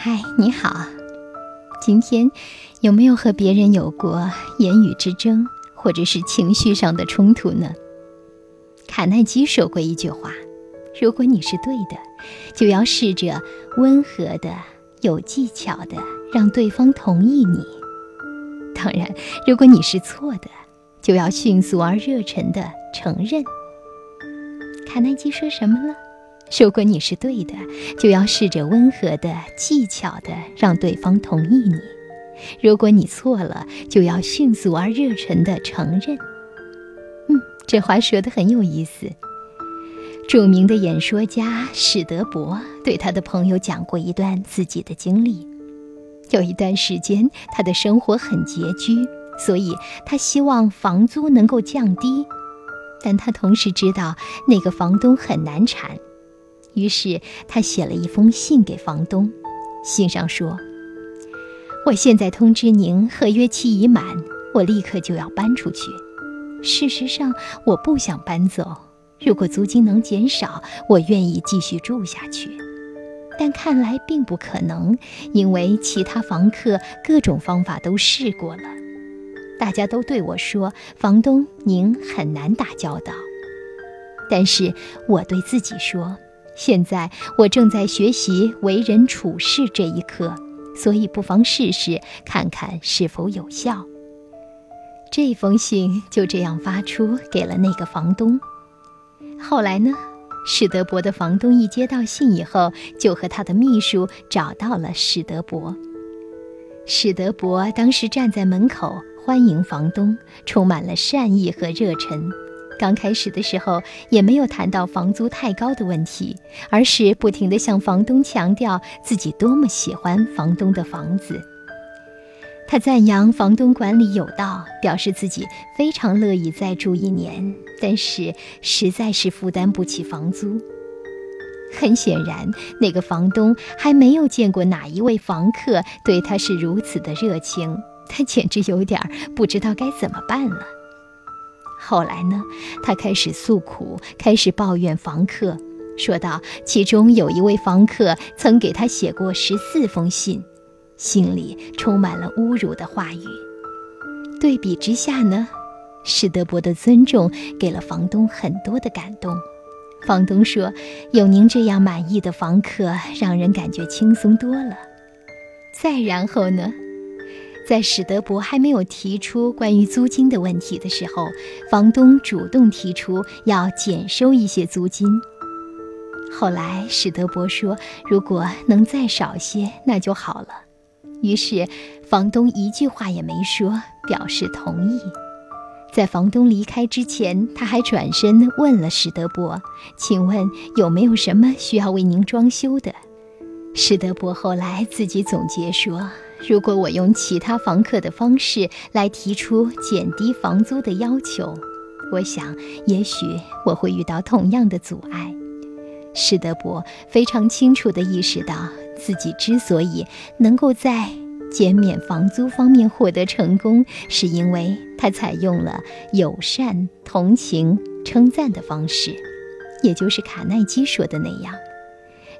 嗨，你好。今天有没有和别人有过言语之争，或者是情绪上的冲突呢？卡耐基说过一句话：“如果你是对的，就要试着温和的、有技巧的让对方同意你；当然，如果你是错的，就要迅速而热忱的承认。”卡耐基说什么了？如果你是对的，就要试着温和的、技巧的让对方同意你；如果你错了，就要迅速而热忱的承认。嗯，这话说的很有意思。著名的演说家史德伯对他的朋友讲过一段自己的经历：有一段时间，他的生活很拮据，所以他希望房租能够降低，但他同时知道那个房东很难缠。于是他写了一封信给房东，信上说：“我现在通知您，合约期已满，我立刻就要搬出去。事实上，我不想搬走。如果租金能减少，我愿意继续住下去。但看来并不可能，因为其他房客各种方法都试过了。大家都对我说，房东您很难打交道。但是我对自己说。”现在我正在学习为人处事这一课，所以不妨试试看看是否有效。这封信就这样发出给了那个房东。后来呢，史德伯的房东一接到信以后，就和他的秘书找到了史德伯。史德伯当时站在门口欢迎房东，充满了善意和热忱。刚开始的时候，也没有谈到房租太高的问题，而是不停地向房东强调自己多么喜欢房东的房子。他赞扬房东管理有道，表示自己非常乐意再住一年，但是实在是负担不起房租。很显然，那个房东还没有见过哪一位房客对他是如此的热情，他简直有点不知道该怎么办了。后来呢，他开始诉苦，开始抱怨房客，说道：其中有一位房客曾给他写过十四封信，信里充满了侮辱的话语。对比之下呢，史德伯的尊重给了房东很多的感动。房东说：“有您这样满意的房客，让人感觉轻松多了。”再然后呢？在史德伯还没有提出关于租金的问题的时候，房东主动提出要减收一些租金。后来史德伯说：“如果能再少些，那就好了。”于是房东一句话也没说，表示同意。在房东离开之前，他还转身问了史德伯：“请问有没有什么需要为您装修的？”史德伯后来自己总结说。如果我用其他房客的方式来提出减低房租的要求，我想也许我会遇到同样的阻碍。史德伯非常清楚地意识到，自己之所以能够在减免房租方面获得成功，是因为他采用了友善、同情、称赞的方式，也就是卡耐基说的那样：“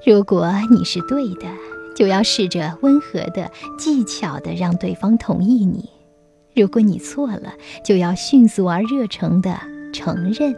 如果你是对的。”就要试着温和的、技巧的让对方同意你。如果你错了，就要迅速而热诚的承认。